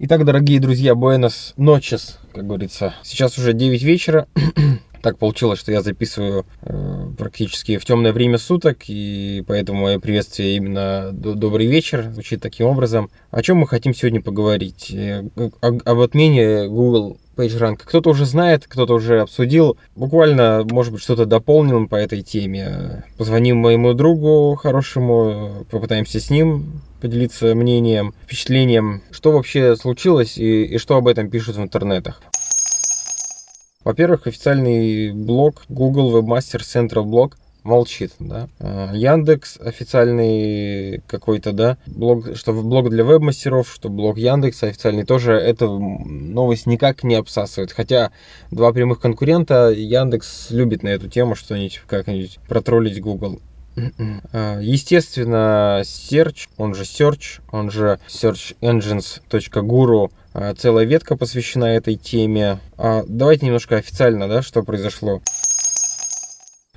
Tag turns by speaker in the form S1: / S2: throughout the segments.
S1: Итак, дорогие друзья, буэнос ночес, как говорится. Сейчас уже 9 вечера. Так получилось, что я записываю э, практически в темное время суток, и поэтому мое приветствие именно добрый вечер звучит таким образом. О чем мы хотим сегодня поговорить? Э, об отмене Google PageRank. Кто-то уже знает, кто-то уже обсудил. Буквально, может быть, что-то дополним по этой теме. Позвоним моему другу хорошему, попытаемся с ним поделиться мнением, впечатлением, что вообще случилось и, и что об этом пишут в интернетах. Во-первых, официальный блог Google Webmaster Central Blog молчит, да. А, Яндекс официальный какой-то, да, блог, что блог для веб-мастеров, что блог Яндекса официальный тоже эту новость никак не обсасывает. Хотя два прямых конкурента Яндекс любит на эту тему что-нибудь как-нибудь протроллить Google. А, естественно, Search, он же Search, он же searchengines.guru, а, целая ветка посвящена этой теме. А, давайте немножко официально, да, что произошло.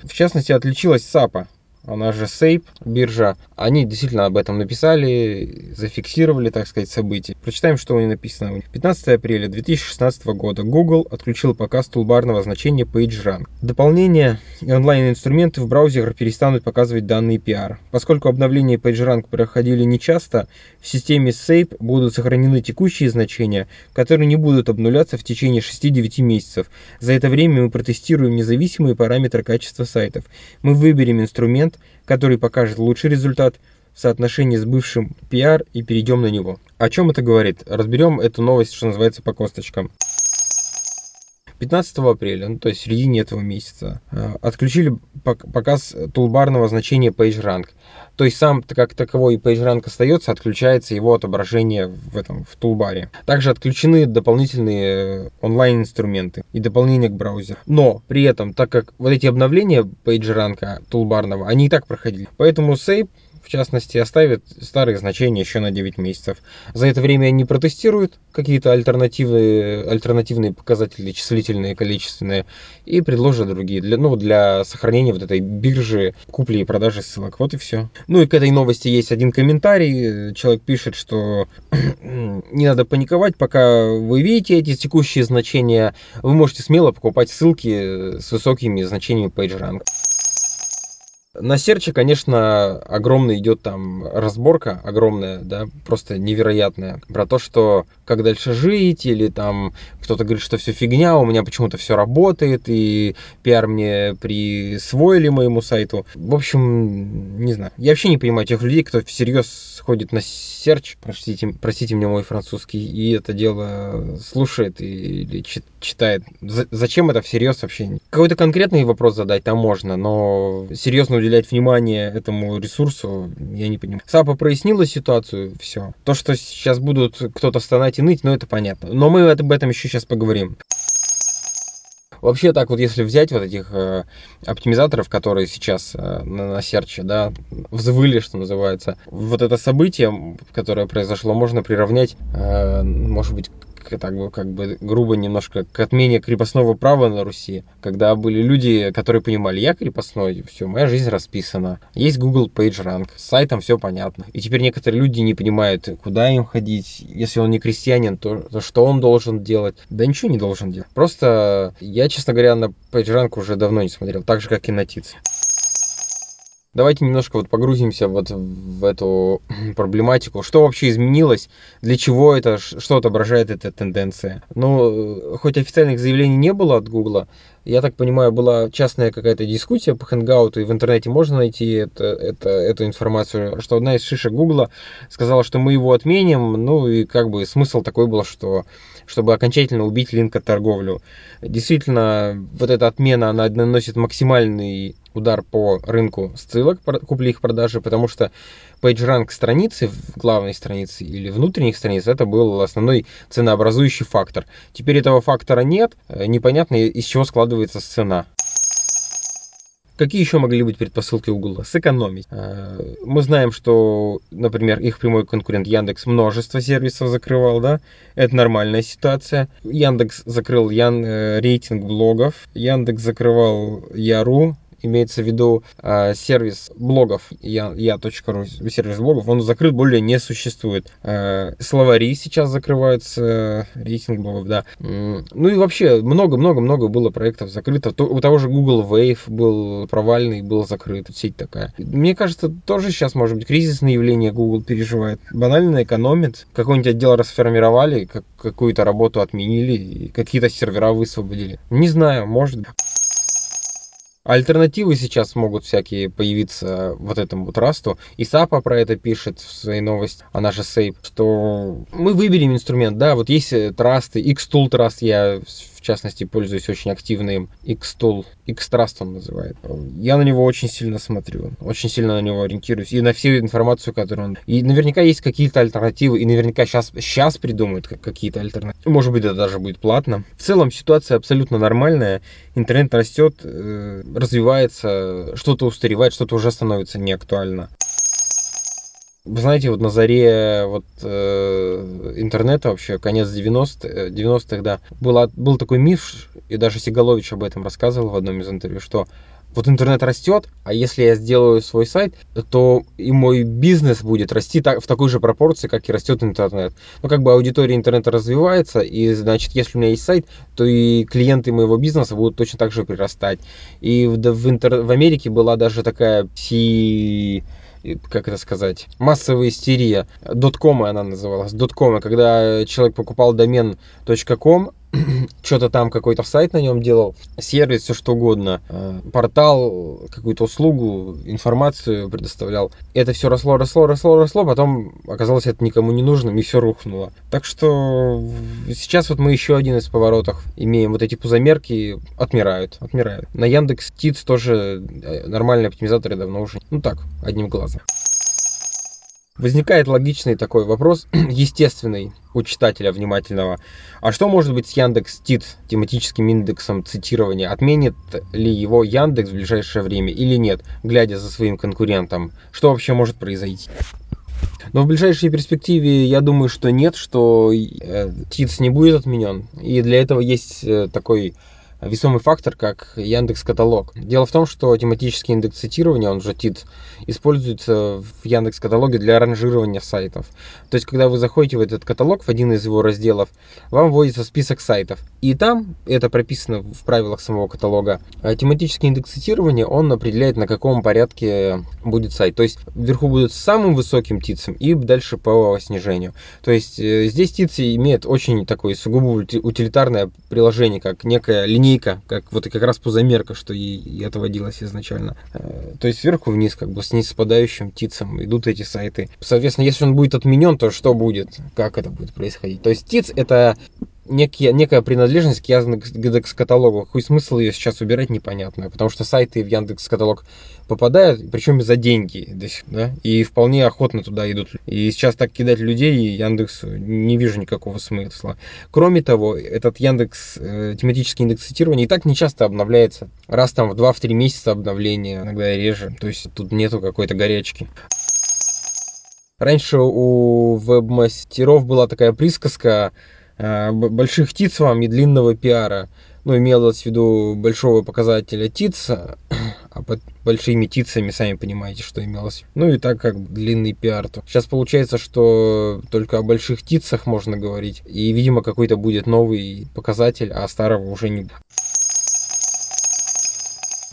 S1: В частности, отличилась SAPA она же Сейп, биржа, они действительно об этом написали, зафиксировали, так сказать, события. Прочитаем, что у них написано. 15 апреля 2016 года Google отключил показ тулбарного значения PageRank. Дополнения и онлайн-инструменты в браузерах перестанут показывать данные PR. Поскольку обновления PageRank проходили нечасто, в системе SAP будут сохранены текущие значения, которые не будут обнуляться в течение 6-9 месяцев. За это время мы протестируем независимые параметры качества сайтов. Мы выберем инструмент, инструмент, который покажет лучший результат в соотношении с бывшим PR и перейдем на него. О чем это говорит? Разберем эту новость, что называется, по косточкам. 15 апреля, ну, то есть в середине этого месяца, э, отключили показ тулбарного значения PageRank. То есть сам как таковой PageRank остается, отключается его отображение в этом в тулбаре. Также отключены дополнительные э, онлайн-инструменты и дополнения к браузеру. Но при этом, так как вот эти обновления PageRank тулбарного, они и так проходили. Поэтому Save в частности, оставят старые значения еще на 9 месяцев. За это время они протестируют какие-то альтернативные, альтернативные показатели, числительные, количественные, и предложат другие для, ну, для сохранения вот этой биржи купли и продажи ссылок. Вот и все. Ну и к этой новости есть один комментарий. Человек пишет, что не надо паниковать, пока вы видите эти текущие значения, вы можете смело покупать ссылки с высокими значениями PageRank. На серче, конечно, огромно идет там разборка, огромная, да, просто невероятная, про то, что как дальше жить, или там кто-то говорит, что все фигня, у меня почему-то все работает, и пиар мне присвоили моему сайту. В общем, не знаю. Я вообще не понимаю тех людей, кто всерьез ходит на серч, простите, простите мне мой французский, и это дело слушает или читает. Зачем это всерьез вообще? Какой-то конкретный вопрос задать там можно, но серьезно уделять внимание этому ресурсу, я не понимаю. САПа прояснила ситуацию, все. То, что сейчас будут кто-то стонать и ныть, ну это понятно. Но мы об этом еще сейчас поговорим. Вообще так вот, если взять вот этих э, оптимизаторов, которые сейчас э, на, на серче, да, взвыли, что называется, вот это событие, которое произошло, можно приравнять, э, может быть, так бы, как бы грубо немножко к отмене крепостного права на Руси, когда были люди, которые понимали, я крепостной, все, моя жизнь расписана. Есть Google PageRank, с сайтом все понятно. И теперь некоторые люди не понимают, куда им ходить. Если он не крестьянин, то, то что он должен делать? Да ничего не должен делать. Просто я, честно говоря, на PageRank уже давно не смотрел, так же, как и на ТИЦ. Давайте немножко вот погрузимся вот в эту проблематику. Что вообще изменилось? Для чего это? Что отображает эта тенденция? Ну, хоть официальных заявлений не было от Гугла, я так понимаю, была частная какая-то дискуссия по Hangout, и в интернете можно найти это, это, эту информацию, что одна из шишек Гугла сказала, что мы его отменим, ну и как бы смысл такой был, что чтобы окончательно убить линкоторговлю. Действительно, вот эта отмена, она наносит максимальный удар по рынку ссылок, купли их продажи, потому что PageRank страницы, главной страницы или внутренних страниц, это был основной ценообразующий фактор. Теперь этого фактора нет, э, непонятно из чего складывается цена. Какие еще могли быть предпосылки у Google? Сэкономить. Э, мы знаем, что, например, их прямой конкурент Яндекс множество сервисов закрывал, да? Это нормальная ситуация. Яндекс закрыл Ян... Э, рейтинг блогов, Яндекс закрывал Яру, имеется в виду э, сервис блогов, я, я.ру, сервис блогов, он закрыт, более не существует. Э, словари сейчас закрываются, рейтинг блогов, да. Ну и вообще много-много-много было проектов закрыто. У того же Google Wave был провальный, был закрыт, сеть такая. Мне кажется, тоже сейчас, может быть, кризисное явление Google переживает. Банально экономит. Какой-нибудь отдел расформировали, как, какую-то работу отменили, какие-то сервера высвободили. Не знаю, может. Альтернативы сейчас могут всякие появиться вот этому вот расту. И САПа про это пишет в своей новости, она же Сейп, что мы выберем инструмент, да, вот есть трасты, X-Tool Trust, я в частности, пользуюсь очень активным Xtool. Xtrust он называет. Я на него очень сильно смотрю, очень сильно на него ориентируюсь. И на всю информацию, которую он... И наверняка есть какие-то альтернативы, и наверняка сейчас, сейчас придумают какие-то альтернативы. Может быть, это даже будет платно. В целом ситуация абсолютно нормальная. Интернет растет, э, развивается, что-то устаревает, что-то уже становится неактуально. Вы знаете, вот на заре вот, э, интернета вообще, конец 90-х, 90 да, была, был такой миф, и даже Сигалович об этом рассказывал в одном из интервью, что вот интернет растет, а если я сделаю свой сайт, то и мой бизнес будет расти так, в такой же пропорции, как и растет интернет. Ну, как бы аудитория интернета развивается, и, значит, если у меня есть сайт, то и клиенты моего бизнеса будут точно так же прирастать. И в, в, интер... в Америке была даже такая пси как это сказать, массовая истерия. Доткомы она называлась. Доткомы, когда человек покупал домен .com, что-то там какой-то сайт на нем делал, сервис, все что угодно, э, портал, какую-то услугу, информацию предоставлял. Это все росло, росло, росло, росло, потом оказалось это никому не нужным и все рухнуло. Так что сейчас вот мы еще один из поворотов имеем. Вот эти пузомерки отмирают, отмирают. На Яндекс Тиц тоже э, нормальные оптимизаторы давно уже, ну так, одним глазом. Возникает логичный такой вопрос, естественный у читателя внимательного. А что может быть с Яндекс Тит, тематическим индексом цитирования? Отменит ли его Яндекс в ближайшее время или нет, глядя за своим конкурентом? Что вообще может произойти? Но в ближайшей перспективе я думаю, что нет, что э, ТИЦ не будет отменен. И для этого есть э, такой весомый фактор, как Яндекс Каталог. Дело в том, что тематический индекс цитирования, он же ТИТ, используется в Яндекс Каталоге для ранжирования сайтов. То есть, когда вы заходите в этот каталог, в один из его разделов, вам вводится список сайтов. И там, это прописано в правилах самого каталога, а тематический индекс цитирования, он определяет, на каком порядке будет сайт. То есть, вверху будет самым высоким ТИЦем и дальше по снижению. То есть, э, здесь ТИЦ имеет очень такое сугубо утилитарное приложение, как некая линейка линейка, как вот и как раз пузомерка, что и, и отводилось изначально. Э, то есть сверху вниз, как бы с спадающим ТИЦем идут эти сайты. Соответственно, если он будет отменен, то что будет? Как это будет происходить? То есть ТИЦ это некие, некая принадлежность к Яндекс каталогу. Какой смысл ее сейчас убирать, непонятно. Потому что сайты в Яндекс каталог попадают, причем за деньги, да, и вполне охотно туда идут. И сейчас так кидать людей Яндекс не вижу никакого смысла. Кроме того, этот Яндекс э, тематический индекс цитирования и так не часто обновляется. Раз там в 2-3 месяца обновления, иногда реже. То есть тут нету какой-то горячки. Раньше у веб-мастеров была такая присказка Э, больших птиц вам и длинного пиара. Ну, имелось в виду большого показателя ТИЦ, а под большими ТИЦами, сами понимаете, что имелось. Ну и так как длинный пиар. То. Сейчас получается, что только о больших ТИЦах можно говорить. И, видимо, какой-то будет новый показатель, а старого уже не будет.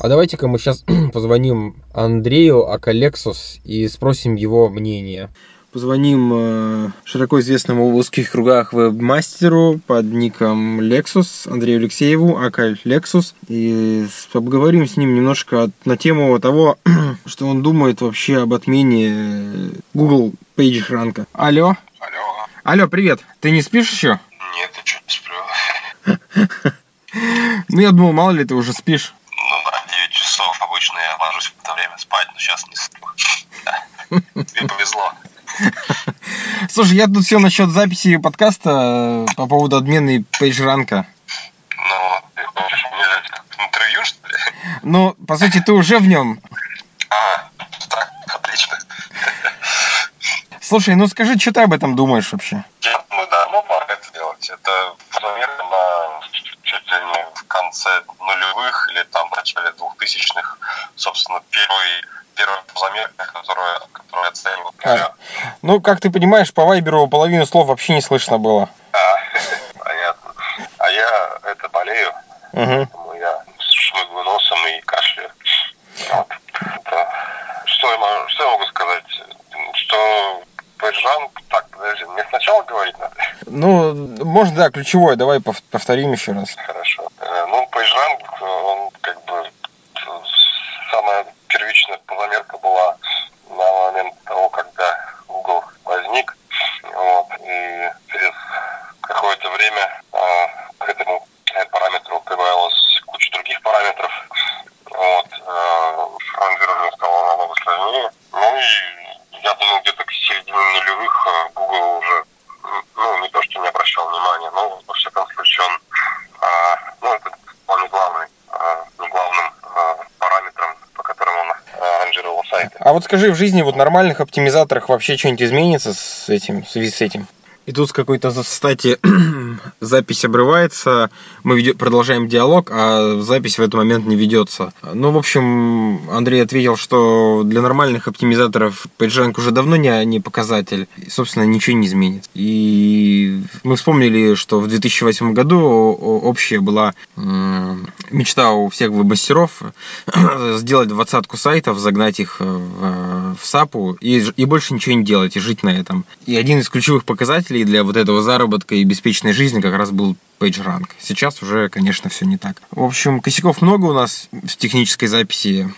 S1: А давайте-ка мы сейчас позвоним Андрею Акалексус и спросим его мнение. Позвоним э, широко известному в узких кругах веб-мастеру под ником Lexus Андрею Алексееву, ака Lexus, и поговорим с ним немножко на тему того, что он думает вообще об отмене Google Page ранка. Алло?
S2: Алло.
S1: Алло, привет. Ты не спишь еще?
S2: Нет, я что, не сплю.
S1: Ну, я думал, мало ли ты уже спишь.
S2: Ну да, 9 часов обычно я ложусь в это время спать, но сейчас не сплю. Тебе повезло.
S1: Слушай, я тут сел насчет записи подкаста э, по поводу отмены пейджранка.
S2: Ну, ты хочешь мне интервью, что ли?
S1: Ну, по сути, ты уже в нем.
S2: А, так, отлично.
S1: Слушай, ну скажи, что ты об этом думаешь вообще?
S2: Я думаю, да, ну пора это делать. Это, наверное, чуть ли не в конце нулевых или там в начале двухтысячных собственно, первый первая замерка, которая, которая оценивал.
S1: А, ну, как ты понимаешь, по Вайберу половину слов вообще не слышно было.
S2: А, понятно. А я это болею, угу. поэтому я шмыгаю носом и кашляю. Вот. Это, что, я, что я могу сказать? Что Пэджан, так, подожди, мне сначала говорить надо?
S1: Ну, можно, да, ключевое, давай повторим еще раз.
S2: Хорошо. Э, ну, Пэджан, он как бы самая первичная поломерка была на момент того, когда Google возник. Вот, и через какое-то время а, к этому параметру прибавилось куча других параметров. Вот, а, ранжирование стало намного сложнее. Ну и я думаю, где-то к середине нулевых а, Google уже, ну, не то, что не обращал внимания, но, во всяком случае, он, а, ну, это вполне главный, а, не главным а, параметром ранжировал сайты.
S1: А вот скажи, в жизни вот нормальных оптимизаторах вообще что-нибудь изменится с этим, в связи с этим? И тут с какой-то, кстати, запись обрывается, мы продолжаем диалог, а запись в этот момент не ведется. Ну, в общем, Андрей ответил, что для нормальных оптимизаторов PageRank уже давно не, не показатель, и, собственно, ничего не изменит. И мы вспомнили, что в 2008 году общая была мечта у всех веб-мастеров сделать двадцатку сайтов, загнать их в, в SAP и, и больше ничего не делать, и жить на этом. И один из ключевых показателей для вот этого заработка и беспечной жизни как раз был PageRank. Сейчас уже, конечно, все не так. В общем, косяков много у нас в технической записи.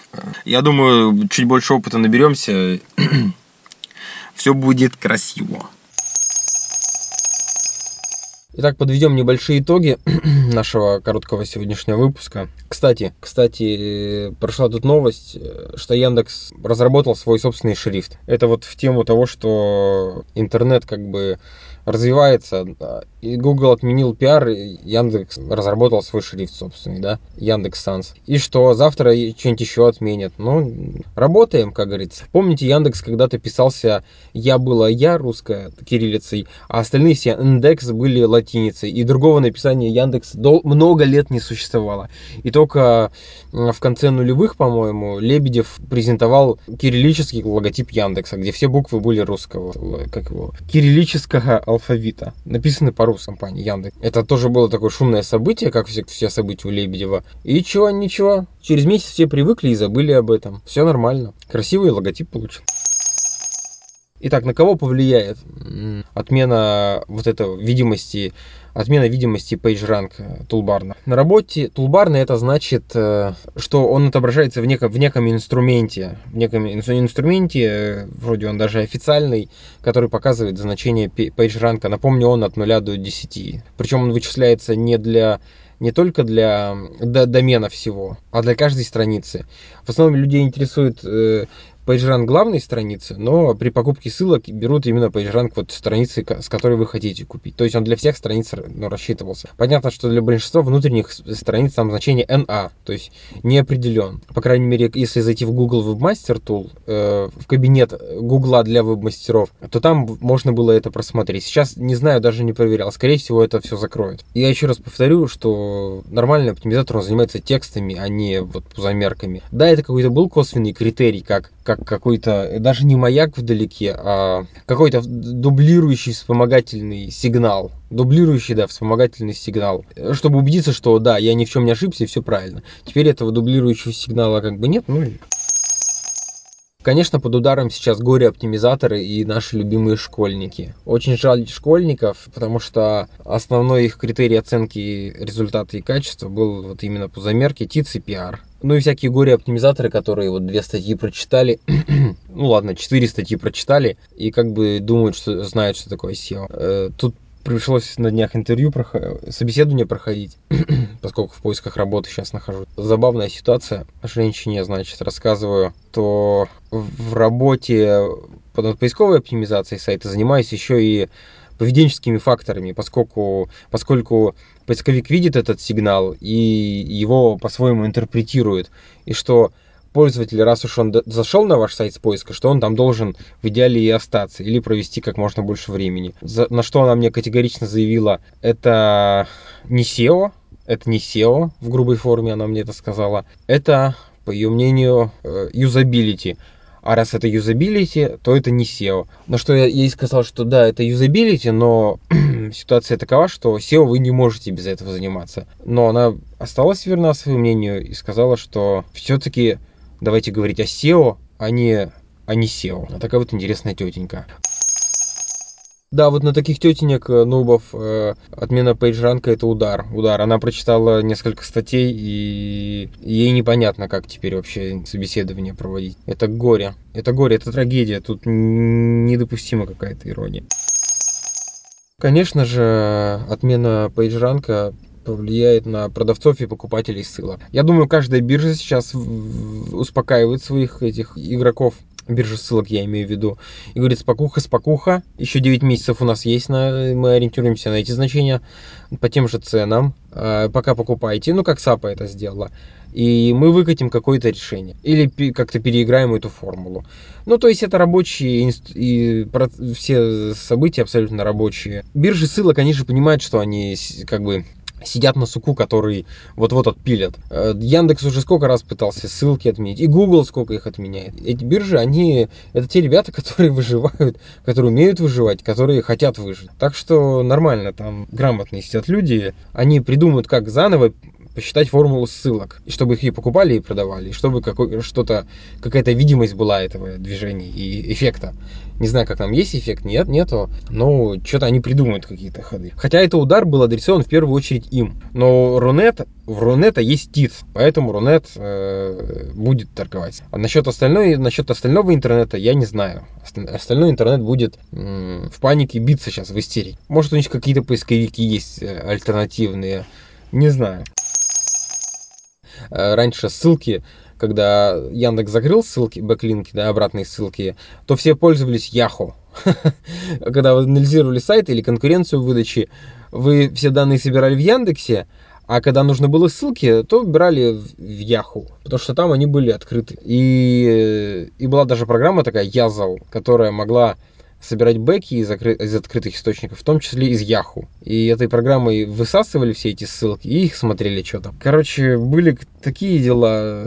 S1: Я думаю, чуть больше опыта наберемся. все будет красиво. Итак, подведем небольшие итоги нашего короткого сегодняшнего выпуска. Кстати, кстати, прошла тут новость, что Яндекс разработал свой собственный шрифт. Это вот в тему того, что интернет как бы развивается, и Google отменил пиар, Яндекс разработал свой шрифт собственный, да, Яндекс Санс. И что, завтра что-нибудь еще отменят. Ну, работаем, как говорится. Помните, Яндекс когда-то писался «Я была я» русская кириллицей, а остальные все индекс были латиницей. И другого написания Яндекс дол- много лет не существовало. И только в конце нулевых, по-моему, Лебедев презентовал кириллический логотип Яндекса, где все буквы были русского, как его, кириллического алфавита, написаны по-русски компании Яндекс. Это тоже было такое шумное событие, как все, все события у Лебедева. И чего, ничего. Через месяц все привыкли и забыли об этом. Все нормально. Красивый логотип получил. Итак, на кого повлияет отмена вот этой видимости отмена видимости PageRank тулбарна. На работе тулбарна это значит, э, что он отображается в неком, в неком инструменте, в неком инструменте, э, вроде он даже официальный, который показывает значение PageRank. Напомню, он от 0 до 10. Причем он вычисляется не для не только для домена всего, а для каждой страницы. В основном людей интересует э, PageRank главной страницы, но при покупке ссылок берут именно PageRank вот страницы, с которой вы хотите купить. То есть он для всех страниц ну, рассчитывался. Понятно, что для большинства внутренних страниц там значение NA, то есть не определен. По крайней мере, если зайти в Google Webmaster Tool, э, в кабинет Google для веб-мастеров, то там можно было это просмотреть. Сейчас не знаю, даже не проверял. Скорее всего, это все закроет. Я еще раз повторю, что нормальный оптимизатор он занимается текстами, а не вот замерками. Да, это какой-то был косвенный критерий, как как какой-то, даже не маяк вдалеке, а какой-то дублирующий вспомогательный сигнал. Дублирующий, да, вспомогательный сигнал. Чтобы убедиться, что да, я ни в чем не ошибся и все правильно. Теперь этого дублирующего сигнала как бы нет, ну и Конечно, под ударом сейчас горе-оптимизаторы и наши любимые школьники. Очень жаль школьников, потому что основной их критерий оценки результата и качества был вот именно по замерке ТИЦ и пиар. Ну и всякие горе-оптимизаторы, которые вот две статьи прочитали, ну ладно, четыре статьи прочитали, и как бы думают, что знают, что такое SEO. Э, тут пришлось на днях интервью, собеседование проходить, поскольку в поисках работы сейчас нахожусь. Забавная ситуация. Женщине, значит, рассказываю, то в работе под поисковой оптимизацией сайта занимаюсь еще и поведенческими факторами, поскольку, поскольку поисковик видит этот сигнал и его по-своему интерпретирует. И что пользователь, раз уж он зашел на ваш сайт с поиска, что он там должен в идеале и остаться или провести как можно больше времени. За, на что она мне категорично заявила, это не SEO, это не SEO, в грубой форме она мне это сказала, это по ее мнению, юзабилити. А раз это юзабилити, то это не SEO. На что я ей сказал, что да, это юзабилити, но ситуация такова, что SEO вы не можете без этого заниматься. Но она осталась верна своему мнению и сказала, что все-таки давайте говорить о SEO, а не, а не SEO. Такая вот интересная тетенька. Да, вот на таких тетенек э, нубов э, отмена пейджранка это удар. Удар. Она прочитала несколько статей, и ей непонятно, как теперь вообще собеседование проводить. Это горе. Это горе, это трагедия. Тут недопустима какая-то ирония. Конечно же, отмена пейджранка повлияет на продавцов и покупателей ссылок. Я думаю, каждая биржа сейчас успокаивает своих этих игроков биржа ссылок я имею в виду, и говорит, спокуха, спокуха, еще 9 месяцев у нас есть, на, мы ориентируемся на эти значения по тем же ценам, а, пока покупаете, ну как САПа это сделала, и мы выкатим какое-то решение, или как-то переиграем эту формулу. Ну, то есть это рабочие, и все события абсолютно рабочие. Биржи ссылок, они же понимают, что они как бы сидят на суку, который вот-вот отпилят. Э, Яндекс уже сколько раз пытался ссылки отменить, и Google сколько их отменяет. Эти биржи, они, это те ребята, которые выживают, которые умеют выживать, которые хотят выжить. Так что нормально, там грамотные сидят люди, они придумают, как заново посчитать формулу ссылок, и чтобы их и покупали, и продавали, и чтобы что-то, какая-то видимость была этого движения и эффекта. Не знаю, как там есть эффект, нет, нету, но что-то они придумают какие-то ходы. Хотя это удар был адресован в первую очередь им. Но Рунет, в Рунета есть ТИЦ, поэтому Рунет э, будет торговать. А насчет, остальной, насчет остального интернета я не знаю. Остальной интернет будет э, в панике биться сейчас, в истерии. Может у них какие-то поисковики есть э, альтернативные, не знаю. Э, раньше ссылки когда Яндекс закрыл ссылки, бэклинки, да, обратные ссылки, то все пользовались Yahoo. Когда вы анализировали сайт или конкуренцию выдачи, вы все данные собирали в Яндексе, а когда нужно было ссылки, то брали в Yahoo, потому что там они были открыты. И, и была даже программа такая, Yazal, которая могла собирать бэки из, из открытых источников, в том числе из Yahoo. И этой программой высасывали все эти ссылки и их смотрели что то Короче, были такие дела.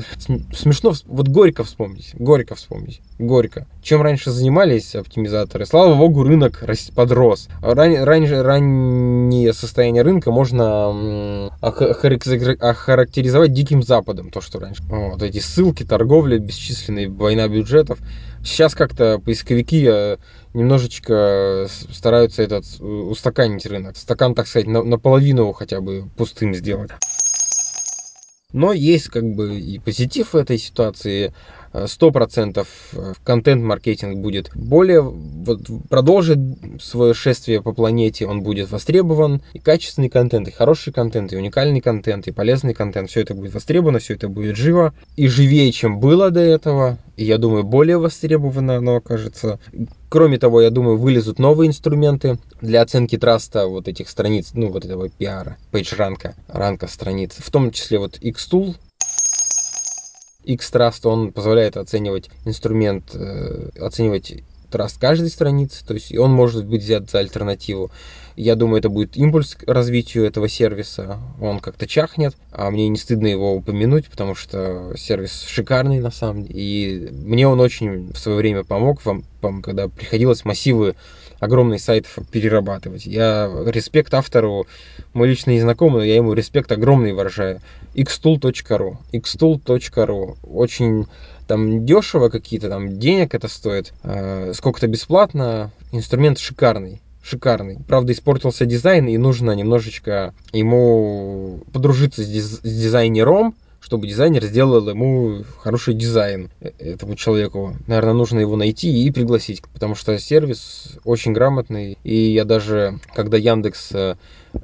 S1: Смешно, вот горько вспомнить, горько вспомнить, горько. Чем раньше занимались оптимизаторы, слава богу, рынок подрос. Ран, раньше, раннее состояние рынка можно охарактеризовать диким западом, то, что раньше. Вот эти ссылки, торговля бесчисленные, война бюджетов. Сейчас как-то поисковики э, немножечко стараются этот устаканить рынок. Стакан, так сказать, наполовину хотя бы пустым сделать. Но есть как бы и позитив в этой ситуации. 100% э, контент-маркетинг будет более, вот, продолжит свое шествие по планете, он будет востребован, и качественный контент, и хороший контент, и уникальный контент, и полезный контент, все это будет востребовано, все это будет живо, и живее, чем было до этого, и я думаю, более востребовано оно окажется. Кроме того, я думаю, вылезут новые инструменты для оценки траста вот этих страниц, ну, вот этого пиара, пейдж-ранка, ранка страниц, в том числе вот Xtool, X-Trust, он позволяет оценивать инструмент, э, оценивать траст каждой страницы, то есть он может быть взят за альтернативу. Я думаю, это будет импульс к развитию этого сервиса. Он как-то чахнет, а мне не стыдно его упомянуть, потому что сервис шикарный на самом деле. И мне он очень в свое время помог, вам, когда приходилось массивы огромных сайтов перерабатывать. Я респект автору, мой личный знакомый, я ему респект огромный выражаю. xtool.ru xtool.ru Очень там дешево какие-то там денег это стоит, э, сколько-то бесплатно, инструмент шикарный шикарный. Правда, испортился дизайн, и нужно немножечко ему подружиться с, диз- с дизайнером, чтобы дизайнер сделал ему хороший дизайн э, этому человеку. Наверное, нужно его найти и пригласить, потому что сервис очень грамотный. И я даже, когда Яндекс э,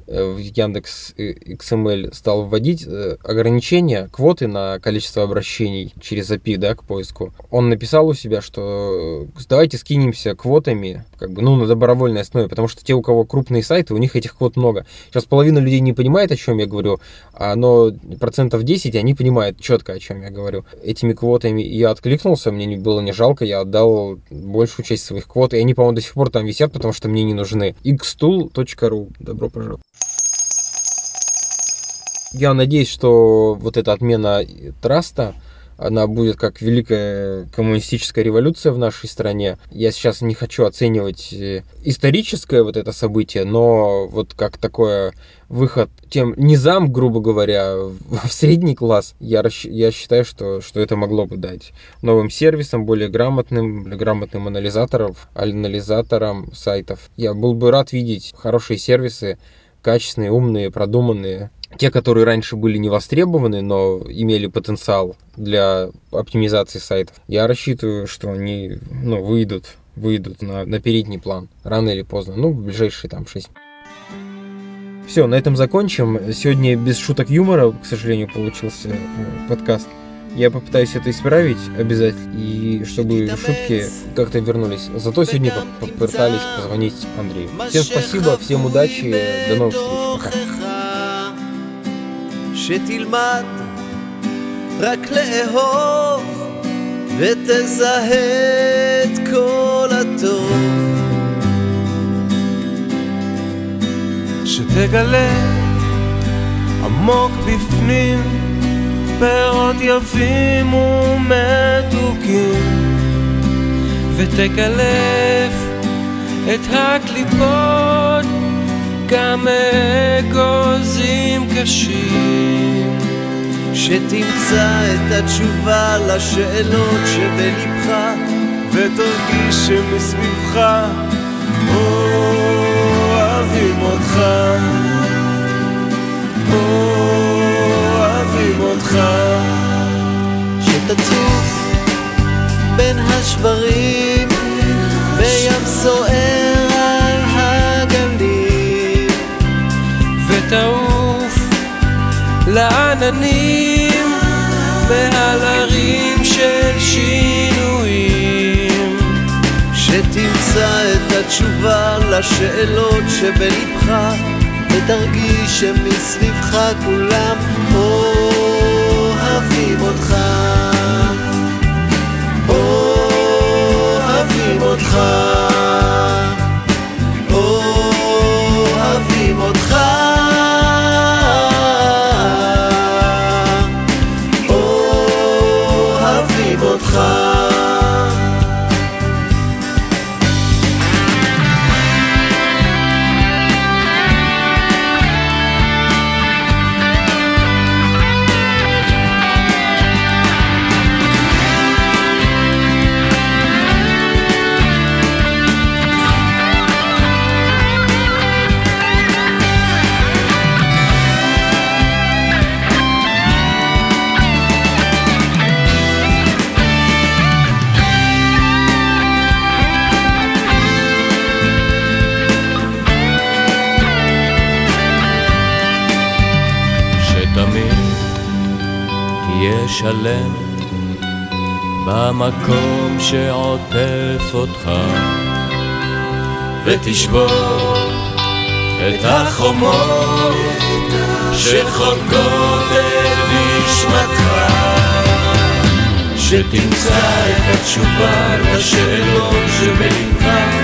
S1: в Яндекс XML стал вводить э, ограничения, квоты на количество обращений через API, да, к поиску, он написал у себя, что э, давайте скинемся квотами, как бы, ну, на добровольной основе, потому что те, у кого крупные сайты, у них этих квот много. Сейчас половина людей не понимает, о чем я говорю, а, но процентов 10 они понимают четко, о чем я говорю. Этими квотами я откликнулся, мне было не жалко, я отдал большую часть своих квот, и они, по-моему, до сих pор там висят, потому что мне не нужны. xtool.ru. Добро пожаловать. Я надеюсь, что вот эта отмена траста, она будет как великая коммунистическая революция в нашей стране. Я сейчас не хочу оценивать э, историческое вот это событие, но вот как такое выход тем низам, грубо говоря, в средний класс, я, я считаю, что, что это могло бы дать новым сервисам, более грамотным, грамотным анализаторам, анализаторам сайтов. Я был бы рад видеть хорошие сервисы, качественные, умные, продуманные. Те, которые раньше были не востребованы, но имели потенциал для оптимизации сайтов. Я рассчитываю, что они ну, выйдут, выйдут на, на передний план рано или поздно. Ну, в ближайшие там 6 все, на этом закончим. Сегодня без шуток юмора, к сожалению, получился э, подкаст. Я попытаюсь это исправить обязательно, и чтобы шутки как-то вернулись. Зато сегодня попытались позвонить Андрею. Всем спасибо, всем удачи, до новых встреч. Пока. רק לאהוב ותזהה את כל הטוב שתגלה עמוק בפנים פירות יפים ומתוקים ותקלף את הקליפות גם אגוזים קשים. שתמצא את התשובה לשאלות שבלבך ותרגיש שמסביבך אוהבים אותך. אוהבים אותך שתצוף בין השברים בים סוער על הגלים ותעוף לעננים מעל ערים של שינויים. שתמצא את התשובה לשאלות שבלבך ותרגיש שמסביבך כולם אוהבים אותך. אוהבים אותך שלם במקום שעוטף אותך. ותשבור את החומות שחונקות את נשמתך. שתמצא את התשובה לשאלות שבלבך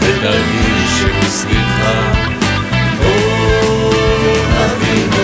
S1: ותרגיש שמסביבך. אור אבינו